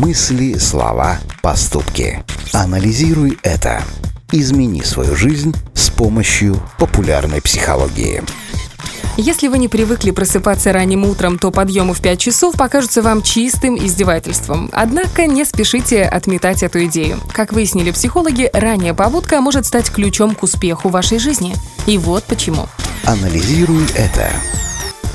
Мысли, слова, поступки. Анализируй это. Измени свою жизнь с помощью популярной психологии. Если вы не привыкли просыпаться ранним утром, то подъемы в 5 часов покажутся вам чистым издевательством. Однако не спешите отметать эту идею. Как выяснили психологи, ранняя побудка может стать ключом к успеху вашей жизни. И вот почему. Анализируй это.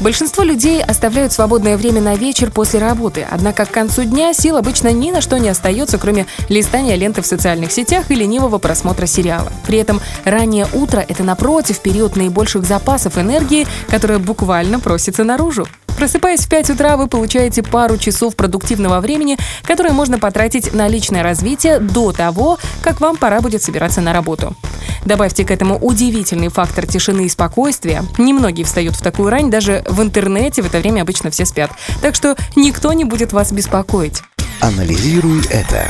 Большинство людей оставляют свободное время на вечер после работы, однако к концу дня сил обычно ни на что не остается, кроме листания ленты в социальных сетях и ленивого просмотра сериала. При этом раннее утро — это, напротив, период наибольших запасов энергии, которая буквально просится наружу. Просыпаясь в 5 утра, вы получаете пару часов продуктивного времени, которое можно потратить на личное развитие до того, как вам пора будет собираться на работу. Добавьте к этому удивительный фактор тишины и спокойствия. Немногие встают в такую рань, даже в интернете в это время обычно все спят. Так что никто не будет вас беспокоить. Анализируй это.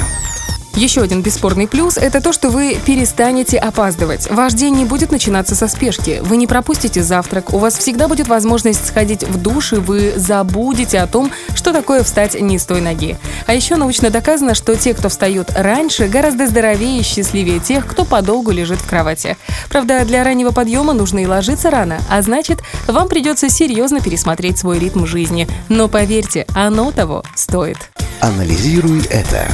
Еще один бесспорный плюс – это то, что вы перестанете опаздывать. Ваш день не будет начинаться со спешки. Вы не пропустите завтрак, у вас всегда будет возможность сходить в душ, и вы забудете о том, что такое встать не с той ноги. А еще научно доказано, что те, кто встают раньше, гораздо здоровее и счастливее тех, кто подолгу лежит в кровати. Правда, для раннего подъема нужно и ложиться рано, а значит, вам придется серьезно пересмотреть свой ритм жизни. Но поверьте, оно того стоит. Анализируй это.